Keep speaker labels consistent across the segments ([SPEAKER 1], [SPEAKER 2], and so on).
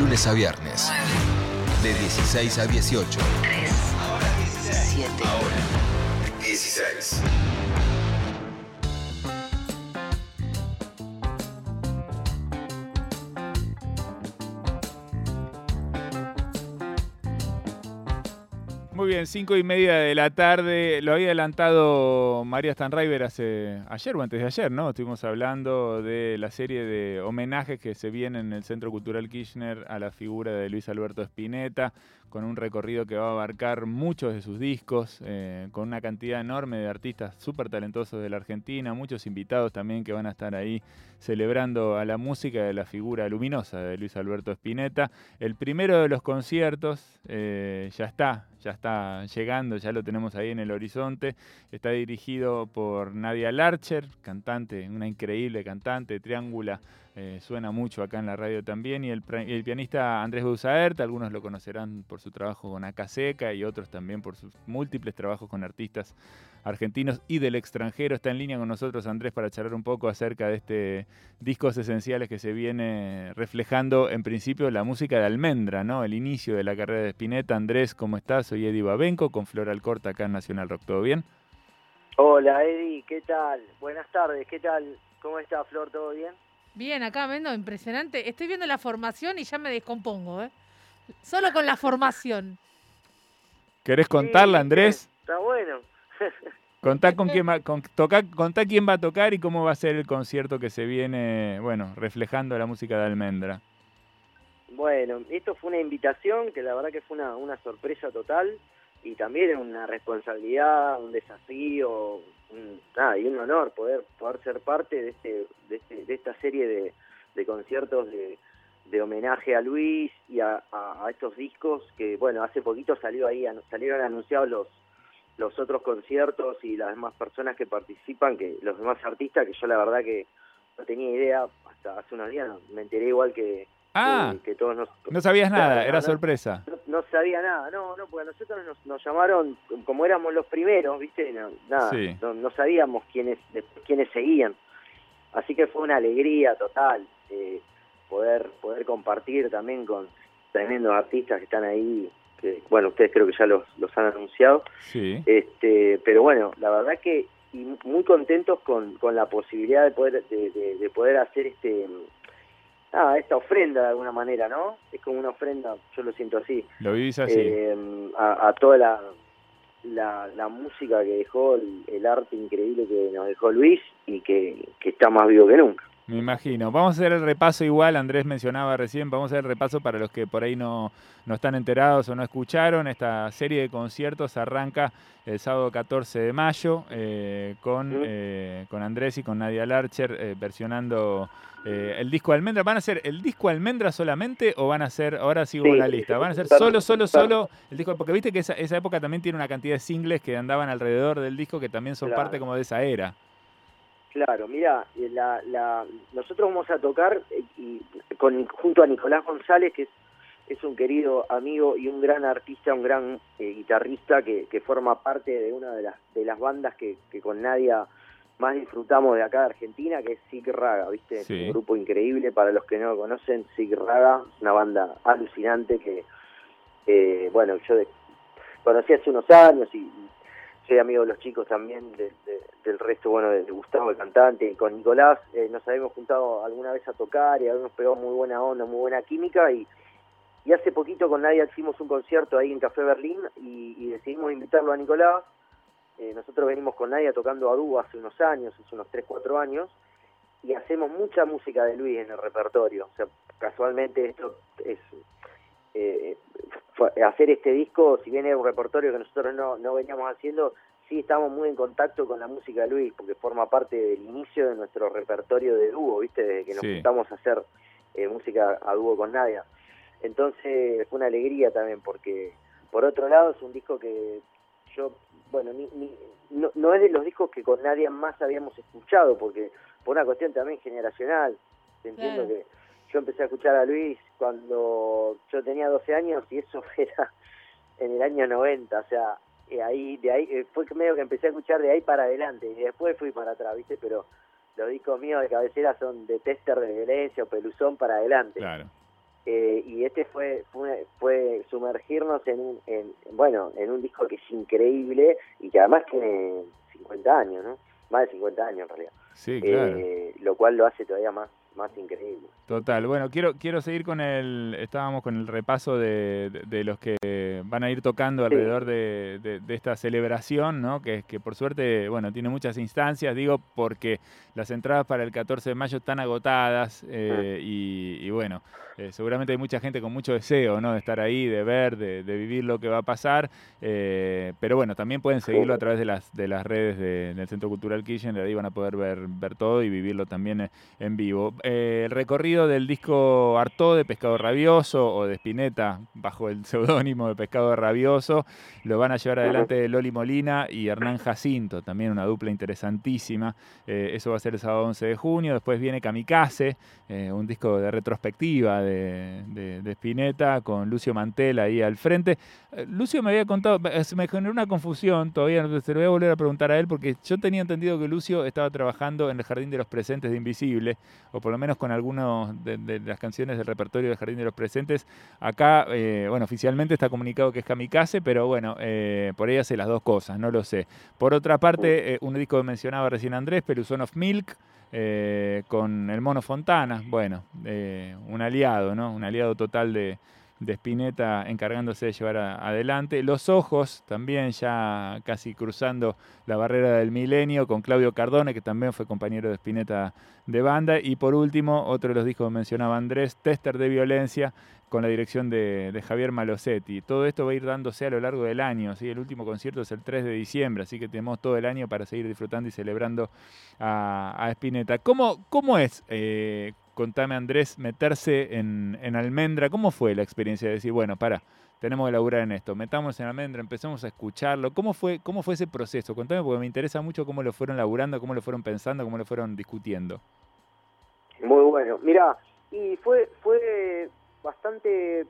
[SPEAKER 1] lunes a viernes. De 16 a 18.
[SPEAKER 2] 3, 7.
[SPEAKER 1] Ahora, 16.
[SPEAKER 3] Bien, cinco y media de la tarde. Lo había adelantado María Stanriver hace ayer o antes de ayer, ¿no? Estuvimos hablando de la serie de homenajes que se vienen en el Centro Cultural Kirchner a la figura de Luis Alberto Spinetta, con un recorrido que va a abarcar muchos de sus discos, eh, con una cantidad enorme de artistas súper talentosos de la Argentina, muchos invitados también que van a estar ahí celebrando a la música de la figura luminosa de Luis Alberto Spinetta. El primero de los conciertos eh, ya está, ya está llegando, ya lo tenemos ahí en el horizonte. Está dirigido por Nadia Larcher, cantante, una increíble cantante, triángula, eh, suena mucho acá en la radio también. Y el, pianista Andrés Beusaert, algunos lo conocerán por su trabajo con Acaseca y otros también por sus múltiples trabajos con artistas argentinos y del extranjero. Está en línea con nosotros Andrés para charlar un poco acerca de este discos esenciales que se viene reflejando en principio la música de Almendra, ¿no? El inicio de la carrera de Spinetta. Andrés, ¿cómo estás? Soy Eddie Babenco con Flor Alcorta acá en Nacional Rock. ¿Todo bien?
[SPEAKER 4] Hola Eddie, ¿qué tal? Buenas tardes, ¿qué tal? ¿Cómo está Flor? ¿Todo bien?
[SPEAKER 5] Bien, acá vendo, impresionante. Estoy viendo la formación y ya me descompongo, ¿eh? Solo con la formación.
[SPEAKER 3] ¿Querés contarla,
[SPEAKER 4] Sí,
[SPEAKER 3] Andrés?
[SPEAKER 4] Está bueno.
[SPEAKER 3] Contá, con quién va, con, toca- contá quién va a tocar y cómo va a ser el concierto que se viene, bueno, reflejando la música de Almendra.
[SPEAKER 4] Bueno, esto fue una invitación que la verdad que fue una, una sorpresa total y también una responsabilidad, un desafío, nada, y un honor poder poder ser parte de este de, este- de esta serie de, de conciertos de, de homenaje a Luis y a, estos discos que bueno hace poquito salió ahí salieron anunciados los los otros conciertos y las demás personas que participan que los demás artistas que yo la verdad que no tenía idea hasta hace unos días me enteré igual que
[SPEAKER 3] Ah,
[SPEAKER 4] que, que todos nos
[SPEAKER 3] no sabías nada, era
[SPEAKER 4] no.
[SPEAKER 3] sorpresa.
[SPEAKER 4] no, no sabía nada, no, no, porque a nosotros nos, nos llamaron, como éramos los primeros, ¿viste? No, nada,
[SPEAKER 3] Sí.
[SPEAKER 4] no, no sabíamos quiénes, quiénes seguían. Así que fue una alegría total eh, poder, poder compartir también con tremendos artistas que están ahí, que bueno, ustedes creo que ya los, los han anunciado.
[SPEAKER 3] Sí.
[SPEAKER 4] Este, pero bueno, la verdad que y muy contentos con, con la posibilidad de poder, de, de- de poder hacer este ah, esta ofrenda de alguna manera, ¿no? Es como una ofrenda, yo lo siento así,
[SPEAKER 3] Lo vivís así.
[SPEAKER 4] eh, a, a toda la, la, la música que dejó, el, el arte increíble que nos dejó Luis y que, que está más vivo que nunca.
[SPEAKER 3] Me imagino. Vamos a hacer el repaso igual, Andrés mencionaba recién, vamos a hacer el repaso para los que por ahí no, no están enterados o no escucharon. Esta serie de conciertos arranca el sábado 14 de mayo eh, con, eh, con Andrés y con Nadia Larcher eh, versionando eh, el disco Almendra. ¿Van a ser el disco Almendra solamente o van a ser, ahora sigo
[SPEAKER 4] Sí.
[SPEAKER 3] la lista, van a ser solo, solo, solo el disco? Porque viste que esa, esa época también tiene una cantidad de singles que andaban alrededor del disco que también son
[SPEAKER 4] Claro.
[SPEAKER 3] parte como de esa era.
[SPEAKER 4] Claro, mira, eh, la, la, nosotros vamos a tocar eh, y con, junto a Nicolás González, que es, es un querido amigo y un gran artista, un gran eh, guitarrista que, que forma parte de una de las, de las bandas que, que con Nadia más disfrutamos de acá de Argentina, que es Sig Raga, ¿viste?
[SPEAKER 3] Sí.
[SPEAKER 4] Es un grupo increíble, para los que no lo conocen, Sig Raga, es una banda alucinante que, eh, bueno, yo de- conocí hace unos años y soy amigo de los chicos también, de- de- del resto, bueno, de, Gustavo, el cantante, y con Nicolás eh, nos habíamos juntado alguna vez a tocar y habíamos pegado muy buena onda, muy buena química y, y hace poquito con Nadia hicimos un concierto ahí en Café Berlín y, decidimos invitarlo a Nicolás. Eh, nosotros venimos con Nadia tocando a dúo hace unos años, hace unos 3, 4 años, y hacemos mucha música de Luis en el repertorio. O sea, casualmente esto es... eh, hacer este disco, si bien era un repertorio que nosotros no, no veníamos haciendo, sí estamos muy en contacto con la música de Luis, porque forma parte del inicio de nuestro repertorio de dúo, ¿viste? Desde que nos
[SPEAKER 3] Sí.
[SPEAKER 4] juntamos a hacer eh, música a dúo con Nadia. Entonces fue una alegría también, porque por otro lado es un disco que yo, bueno, ni, ni- no, no es de los discos que con Nadia más habíamos escuchado, porque por una cuestión también generacional, entiendo
[SPEAKER 5] Claro.
[SPEAKER 4] que yo empecé a escuchar a Luis cuando yo tenía 12 años y eso era en el año 90, o sea, eh, ahí de ahí eh, fue medio que empecé a escuchar de ahí para adelante y después fui para atrás, ¿viste? Pero los discos míos de cabecera son de Tester de Violencia o Peluzón para adelante.
[SPEAKER 3] Claro.
[SPEAKER 4] Eh, y este fue, fue fue sumergirnos en un en, bueno en un disco que es increíble y que además tiene 50 años no más de 50 años en realidad
[SPEAKER 3] Sí, claro.
[SPEAKER 4] Eh, lo cual lo hace todavía más más increíble
[SPEAKER 3] Total. Bueno, quiero, quiero seguir con el. Estábamos con el repaso de, de- de los que van a ir tocando alrededor de, de- de esta celebración, ¿no? Que, que por suerte, bueno, tiene muchas instancias, digo, porque las entradas para el 14 de mayo están agotadas eh, y, y bueno, eh, seguramente hay mucha gente con mucho deseo, ¿no? De estar ahí, de ver, de, de vivir lo que va a pasar. eh, pero bueno, también pueden seguirlo a través de las, de las redes de- del Centro Cultural Kirchner, ahí van a poder ver, ver todo y vivirlo también en vivo. Eh, el recorrido del disco Artó de Pescado Rabioso o de Spinetta bajo el seudónimo de Pescado Rabioso lo van a llevar adelante Loli Molina y Hernán Jacinto, también una dupla interesantísima. Eh, eso va a ser el sábado 11 de junio. Después viene Kamikaze, eh, un disco de retrospectiva de, de, de Spinetta con Lucio Mantela ahí al frente. Lucio me había contado, se me generó una confusión, todavía se lo voy a volver a preguntar a él porque yo tenía entendido que Lucio estaba trabajando en el Jardín de los Presentes de Invisible, o por lo menos con algunas de, de las canciones del repertorio del Jardín de los Presentes. Acá, eh, bueno, oficialmente está comunicado que es Kamikaze, pero bueno, eh, por ahí hace las dos cosas, no lo sé. Por otra parte, eh, un disco que mencionaba recién Andrés, Peluzón of Milk, con el Mono Fontana, bueno, un aliado, ¿no? Un aliado total de, de Spinetta encargándose de llevar adelante. Los Ojos, también ya casi cruzando la barrera del milenio, con Claudio Cardone, que también fue compañero de Spinetta de banda. Y por último, otro de los discos que mencionaba Andrés, Tester de Violencia, con la dirección de, de Javier Malosetti. Todo esto va a ir dándose a lo largo del año. ¿sí? El último concierto es el 3 de diciembre, así que tenemos todo el año para seguir disfrutando y celebrando a, a Spinetta. ¿Cómo, cómo es, eh, contame Andrés, meterse en, en Almendra? ¿Cómo fue la experiencia de decir, bueno, para, tenemos que laburar en esto, metamos en Almendra, empezamos a escucharlo? ¿Cómo fue, cómo fue ese proceso? Contame porque me interesa mucho cómo lo fueron laburando, cómo lo fueron pensando, cómo lo fueron discutiendo.
[SPEAKER 4] Muy bueno. Mira, y fue fue bastante,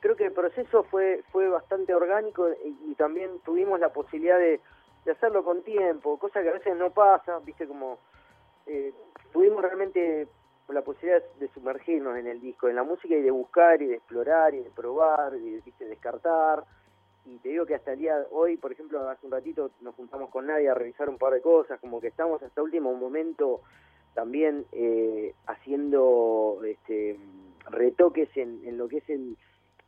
[SPEAKER 4] creo que el proceso fue fue bastante orgánico y, y también tuvimos la posibilidad de, de hacerlo con tiempo, cosa que a veces no pasa, viste como eh, tuvimos realmente la posibilidad de sumergirnos en el disco, en la música y de buscar y de explorar y de probar y de descartar. Y te digo que hasta el día hoy, por ejemplo, hace un ratito nos juntamos con Nadia a revisar un par de cosas, como que estamos hasta último momento también eh, haciendo este, retoques en, en lo que es el,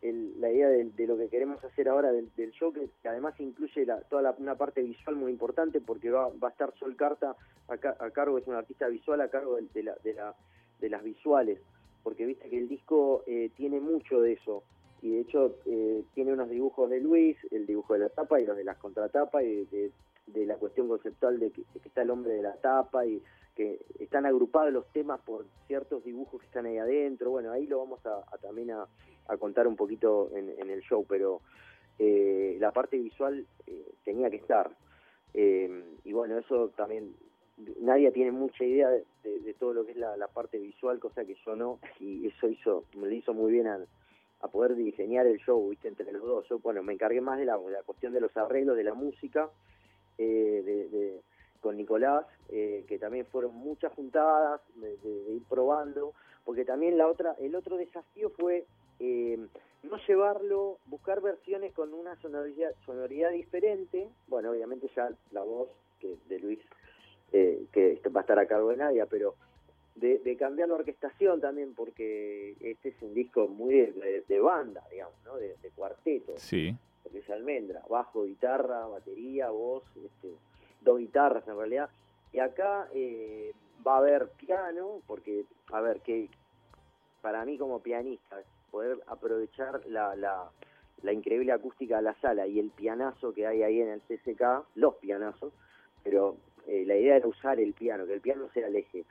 [SPEAKER 4] el- la idea de, lo que queremos hacer ahora del, del show, que, además incluye la, toda la- una parte visual muy importante porque va, va a estar Sol Carta a, a cargo, es un artista visual a cargo de, de la, de, la, de las visuales, porque viste que el disco eh, tiene mucho de eso. Y de hecho eh, tiene unos dibujos de Luis, el dibujo de la tapa y los de las contratapas y de, la cuestión conceptual de que, está el hombre de la tapa y que están agrupados los temas por ciertos dibujos que están ahí adentro. Bueno, ahí lo vamos a, también a, a contar un poquito en, en el show, pero eh, la parte visual eh, tenía que estar. Eh, y bueno, eso también, nadie tiene mucha idea de, todo lo que es la, parte visual, cosa que yo no, y eso hizo, me lo hizo muy bien a, poder diseñar el show, ¿viste? entre los dos. Yo, bueno, me encargué más de la, cuestión de los arreglos, de la música, eh, de, con Nicolás, eh, que también fueron muchas juntadas, de- de ir probando, porque también la otra, el otro desafío fue eh, no llevarlo, buscar versiones con una sonoridad, sonoridad diferente, bueno, obviamente ya la voz que de Luis, eh, que va a estar a cargo de Nadia, pero de, de cambiar la orquestación también, porque este es un disco muy de, de- de banda, digamos, ¿no? de, de cuarteto
[SPEAKER 3] Sí.
[SPEAKER 4] porque es almendra, bajo, guitarra, batería, voz, este, dos guitarras en realidad. Y acá eh, va a haber piano, porque, a ver, que para mí como pianista, poder aprovechar la, la, la increíble acústica de la sala y el pianazo que hay ahí en el CCK, los pianazos, pero eh, la idea era usar el piano, que el piano sea el eje.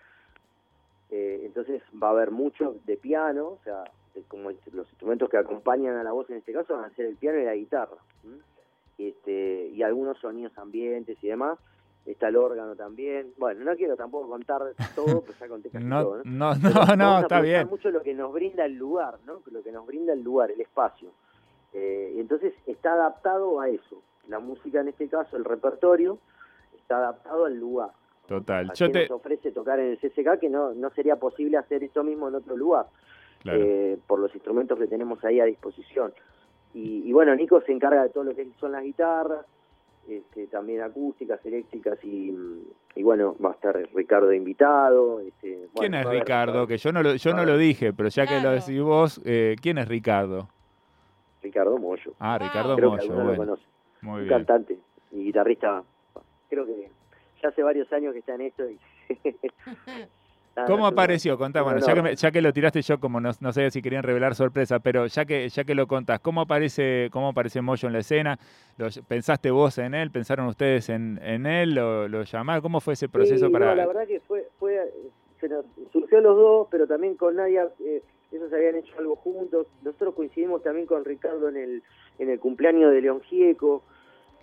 [SPEAKER 4] Eh, entonces va a haber mucho de piano, o sea, de- como los instrumentos que acompañan a la voz en este caso van a ser el piano y la guitarra. ¿m? Este, y algunos sonidos ambientes y demás. Está el órgano también. Bueno, no quiero tampoco contar todo, pues ya conté casi
[SPEAKER 3] No,
[SPEAKER 4] todo.
[SPEAKER 3] no,
[SPEAKER 4] Pero
[SPEAKER 3] no, no, está bien.
[SPEAKER 4] mucho lo que nos brinda el lugar, ¿no? Lo que nos brinda el lugar, el espacio. Eh, y entonces está adaptado a eso. La música en este caso, el repertorio, adaptado al lugar.
[SPEAKER 3] Total.
[SPEAKER 4] ¿A
[SPEAKER 3] Yo
[SPEAKER 4] qué
[SPEAKER 3] te,
[SPEAKER 4] nos ofrece tocar en el CCK que no, no sería posible hacer esto mismo en otro lugar?
[SPEAKER 3] Claro.
[SPEAKER 4] eh, por los instrumentos que tenemos ahí a disposición. Y, y bueno, Nico se encarga de todo lo que son las guitarras, este, también acústicas, eléctricas y, y bueno, va a estar Ricardo invitado. Este,
[SPEAKER 3] ¿Quién
[SPEAKER 4] bueno,
[SPEAKER 3] es Ricardo? Que yo no lo, yo no lo dije, pero ya que lo decís vos, eh, ¿quién es Ricardo?
[SPEAKER 4] Ricardo Mollo.
[SPEAKER 3] Ah,
[SPEAKER 5] Ah.
[SPEAKER 3] Ricardo
[SPEAKER 4] Creo que alguno lo
[SPEAKER 3] bueno.
[SPEAKER 4] conoce.
[SPEAKER 3] Muy
[SPEAKER 4] un
[SPEAKER 3] bien.
[SPEAKER 4] cantante y guitarrista. Creo que ya hace varios años que está en esto. Y Nada,
[SPEAKER 3] ¿Cómo apareció? Contá, bueno, ya que, me- ya que lo tiraste yo, como no, no sé si querían revelar sorpresa, pero ya que, ya que lo contás, ¿cómo aparece, cómo aparece Moyo en la escena? ¿Lo- ¿Pensaste vos en él? ¿Pensaron ustedes en, en él? ¿Lo, lo llamaron? ¿Cómo fue ese proceso
[SPEAKER 4] Sí,
[SPEAKER 3] para...?
[SPEAKER 4] no, la verdad que fue, fue se nos surgió los dos, pero también con Nadia, eh, ellos habían hecho algo juntos. Nosotros coincidimos también con Ricardo en el, en el cumpleaños de León Gieco,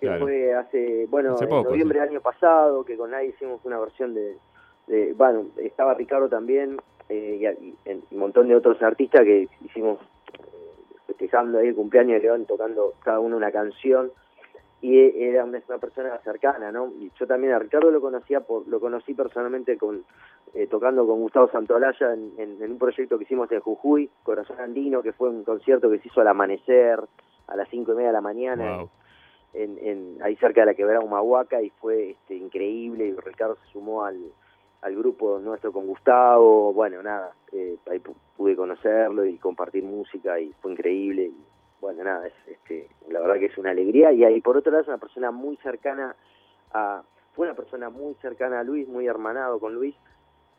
[SPEAKER 4] que
[SPEAKER 3] Claro.
[SPEAKER 4] fue hace, bueno,
[SPEAKER 3] Hace
[SPEAKER 4] en noviembre del año pasado, que con Nadia hicimos una versión de, de- bueno, estaba Ricardo también, eh, y, un montón de otros artistas que hicimos eh, festejando ahí el cumpleaños de León, tocando cada uno una canción y e- era una, una persona cercana, ¿no? Y yo también a Ricardo lo conocía por, lo conocí personalmente con eh, tocando con Gustavo Santolaya en, en- en un proyecto que hicimos en Jujuy, Corazón Andino, que fue un concierto que se hizo al amanecer, a las cinco y media de la mañana,
[SPEAKER 3] Wow.
[SPEAKER 4] En, en- ahí cerca de la quebrada Humahuaca, y fue este, increíble, y Ricardo se sumó al, grupo nuestro con Gustavo, bueno, nada, eh, ahí pu- pude conocerlo y compartir música, y fue increíble, y bueno, nada, es, este, la verdad que es una alegría, y ahí por otro lado es una persona muy cercana a, fue una persona muy cercana a Luis, muy hermanado con Luis,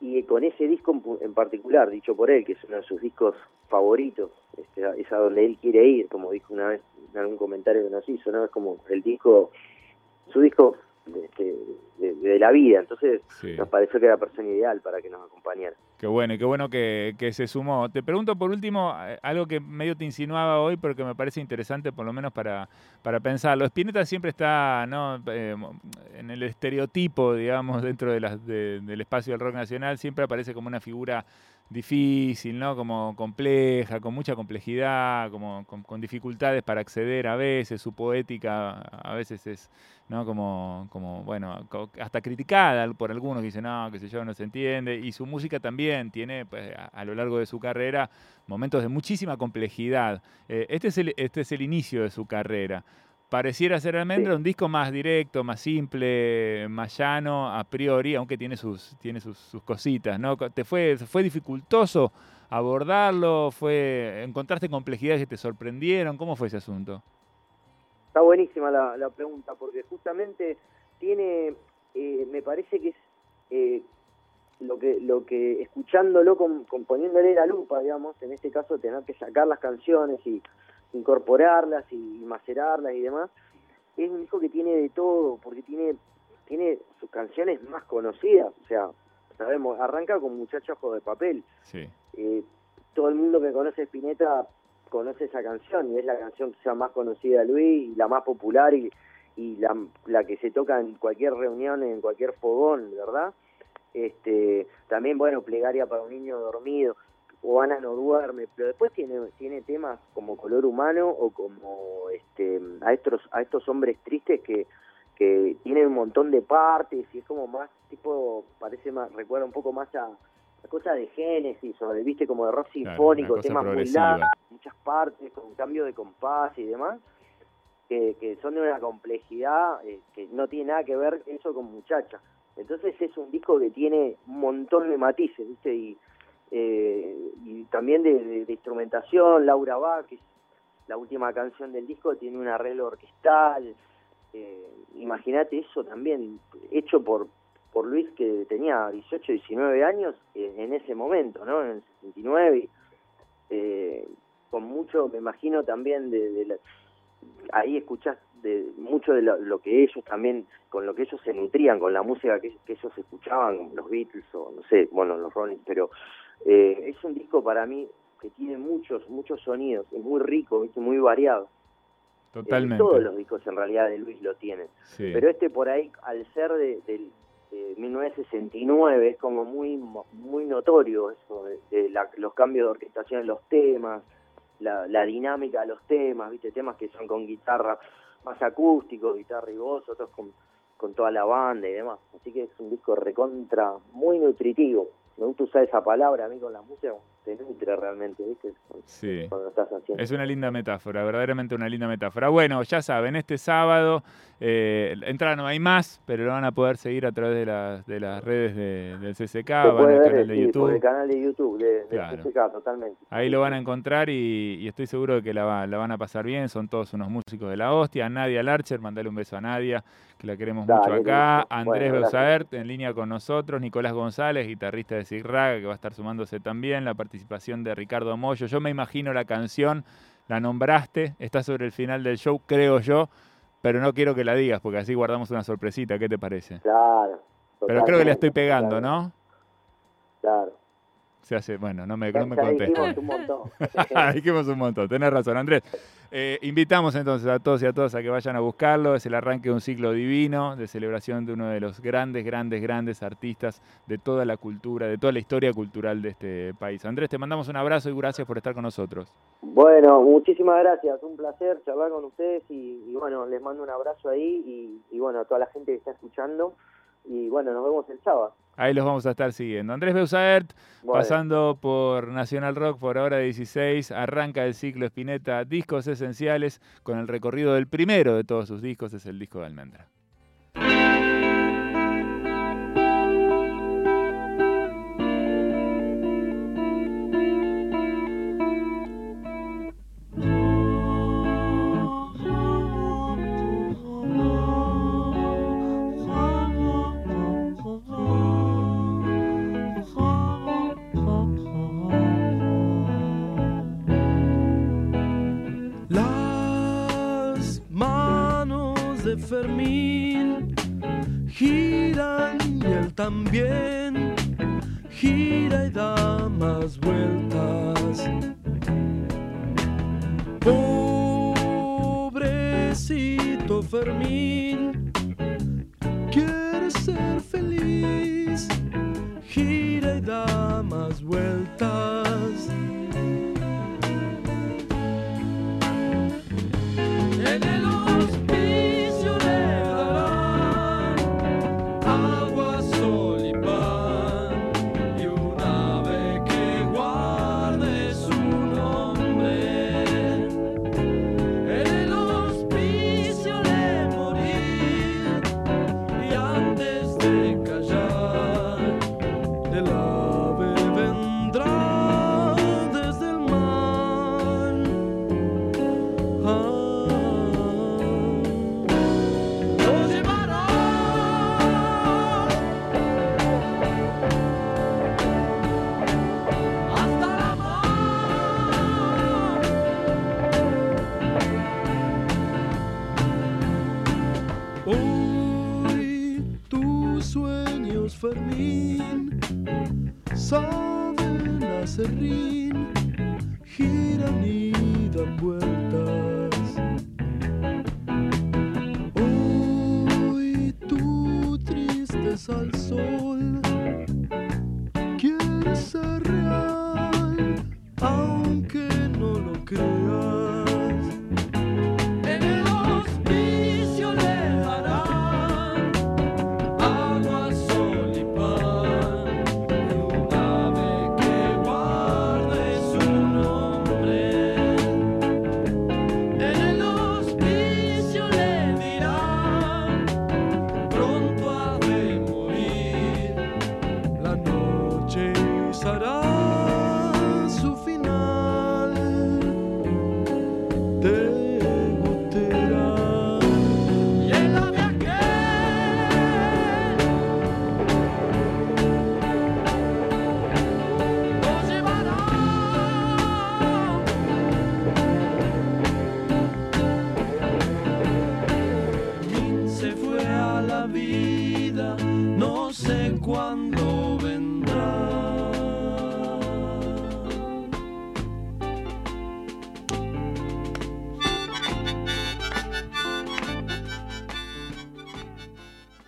[SPEAKER 4] y con ese disco en, particular, dicho por él, que es uno de sus discos favoritos, este, es a donde él quiere ir, como dijo una vez en algún comentario que nos hizo, ¿no? Es como el disco, su disco este, de, de la vida, entonces
[SPEAKER 3] Sí.
[SPEAKER 4] nos pareció que era la persona ideal para que nos acompañara.
[SPEAKER 3] Qué bueno, y qué bueno que, se sumó. Te pregunto por último eh, algo que medio te insinuaba hoy, pero que me parece interesante por lo menos para, para pensarlo. Spinetta siempre está ¿no? Eh, en el estereotipo, digamos, dentro de las, de- del espacio del rock nacional, siempre aparece como una figura difícil, ¿no? Como compleja, con mucha complejidad, como con, dificultades para acceder a veces, su poética a veces es, ¿no? Como, como bueno, hasta criticada por algunos que dicen, no, qué sé yo, no se entiende, y su música también tiene, pues, a, a lo largo de su carrera, momentos de muchísima complejidad. Eh, este, es el, este es el inicio de su carrera. Pareciera ser Almendra
[SPEAKER 4] Sí.
[SPEAKER 3] un disco más directo, más simple, más llano a priori, aunque tiene sus, tiene sus, sus cositas, ¿no? ¿Te fue, fue dificultoso abordarlo? ¿Fue, ¿Encontraste complejidades que te sorprendieron? ¿Cómo fue ese asunto?
[SPEAKER 4] Está buenísima la, la pregunta, porque justamente tiene, eh, me parece que es eh, lo que lo que escuchándolo, con, con poniéndole la lupa, digamos, en este caso tener que sacar las canciones y incorporarlas y, macerarlas y demás, es un disco que tiene de todo, porque tiene tiene sus canciones más conocidas, o sea, sabemos, arranca con Muchacho Ojo de Papel,
[SPEAKER 3] Sí,
[SPEAKER 4] eh, todo el mundo que conoce Spinetta conoce esa canción y es la canción quizá más conocida de Luis y la más popular y, y la, la que se toca en cualquier reunión, en cualquier fogón, ¿verdad? Este, también, bueno, Plegaria para un niño dormido, o Ana no duerme, pero después tiene, tiene temas como Color Humano o como este, a, estos, a estos hombres tristes que, que tienen un montón de partes y es como más tipo, parece más, recuerda un poco más a, a cosas de Génesis o de, viste, como de rock sinfónico, temas muy largos, muchas partes, con cambio de compás y demás, que, que son de una complejidad eh, que no tiene nada que ver eso con muchacha. Entonces es un disco que tiene un montón de matices, ¿viste? Y, eh, y también de, instrumentación, Laura Bach, que es la última canción del disco, tiene un arreglo orquestal. Eh, Imagínate eso también, hecho por, por Luis, que tenía 18, 19 años eh, en ese momento, ¿no? En el 69. y, eh, con mucho, me imagino también de, de la- ahí escuchás de mucho de lo, que ellos también, con lo que ellos se nutrían, con la música que, que ellos escuchaban, los Beatles o no sé, bueno, los Rolling, pero eh, es un disco para mí que tiene muchos, muchos sonidos, es muy rico, ¿viste? muy variado. Eh,
[SPEAKER 3] totalmente.
[SPEAKER 4] todos los discos en realidad de Luis lo tienen.
[SPEAKER 3] Sí.
[SPEAKER 4] Pero este por ahí, al ser de, del- de 1969, es como muy muy notorio eso, de, de la- los cambios de orquestación en los temas, la, la dinámica de los temas, viste temas que son con guitarra más acústicos, guitarra y voz, otros con, con toda la banda y demás. Así que es un disco recontra, muy nutritivo. Me gusta usar esa palabra a mí con la música, te nutre realmente, ¿viste?
[SPEAKER 3] Sí.
[SPEAKER 4] Cuando estás haciendo.
[SPEAKER 3] Es una linda metáfora, verdaderamente una linda metáfora. Bueno, ya saben, este sábado, eh, no hay más, pero lo van a poder seguir a través de las, de las redes de- del CCK, van al
[SPEAKER 4] ver
[SPEAKER 3] canal de
[SPEAKER 4] sí, por
[SPEAKER 3] YouTube.
[SPEAKER 4] el canal de YouTube de. CCK, totalmente.
[SPEAKER 3] Ahí lo van a encontrar y, y estoy seguro de que la, va- la van a pasar bien. Son todos unos músicos de la hostia. Nadia Larcher, mandale un beso a Nadia, que la queremos
[SPEAKER 4] Dale,
[SPEAKER 3] mucho acá. Andrés
[SPEAKER 4] Bueno.
[SPEAKER 3] Beusaert en línea con nosotros. Nicolás González, guitarrista de Raga, que va a estar sumándose también. La participación de Ricardo Moyo. Yo me imagino la canción, la nombraste, está sobre el final del show, creo yo, pero no quiero que la digas porque así guardamos una sorpresita. ¿Qué te parece?
[SPEAKER 4] Claro.
[SPEAKER 3] Pero creo que la estoy pegando,
[SPEAKER 4] claro,
[SPEAKER 3] ¿no?
[SPEAKER 4] Claro.
[SPEAKER 3] Se hace, bueno, no me, no me
[SPEAKER 4] dijimos un montón.
[SPEAKER 3] Dijimos un montón, tenés razón, Andrés. Eh, invitamos entonces a todos y a todas a que vayan a buscarlo. Es el arranque de un ciclo divino de celebración de uno de los grandes, grandes, grandes artistas de toda la cultura, de toda la historia cultural de este país. Andrés, te mandamos un abrazo y gracias por estar con nosotros.
[SPEAKER 4] Bueno, muchísimas gracias, un placer charlar con ustedes y, y bueno, les mando un abrazo ahí y, y bueno, a toda la gente que está escuchando y bueno, nos vemos el sábado.
[SPEAKER 3] Ahí los vamos a estar siguiendo. Andrés Beusaert,
[SPEAKER 4] Bueno,
[SPEAKER 3] pasando por Nacional Rock por ahora 16, arranca el ciclo Spinetta Discos Esenciales con el recorrido del primero de todos sus discos, es el disco de Almendra.
[SPEAKER 6] Fermín giran y él también gira y da más vueltas. Pobrecito Fermín, quiere ser feliz, gira y da más vueltas.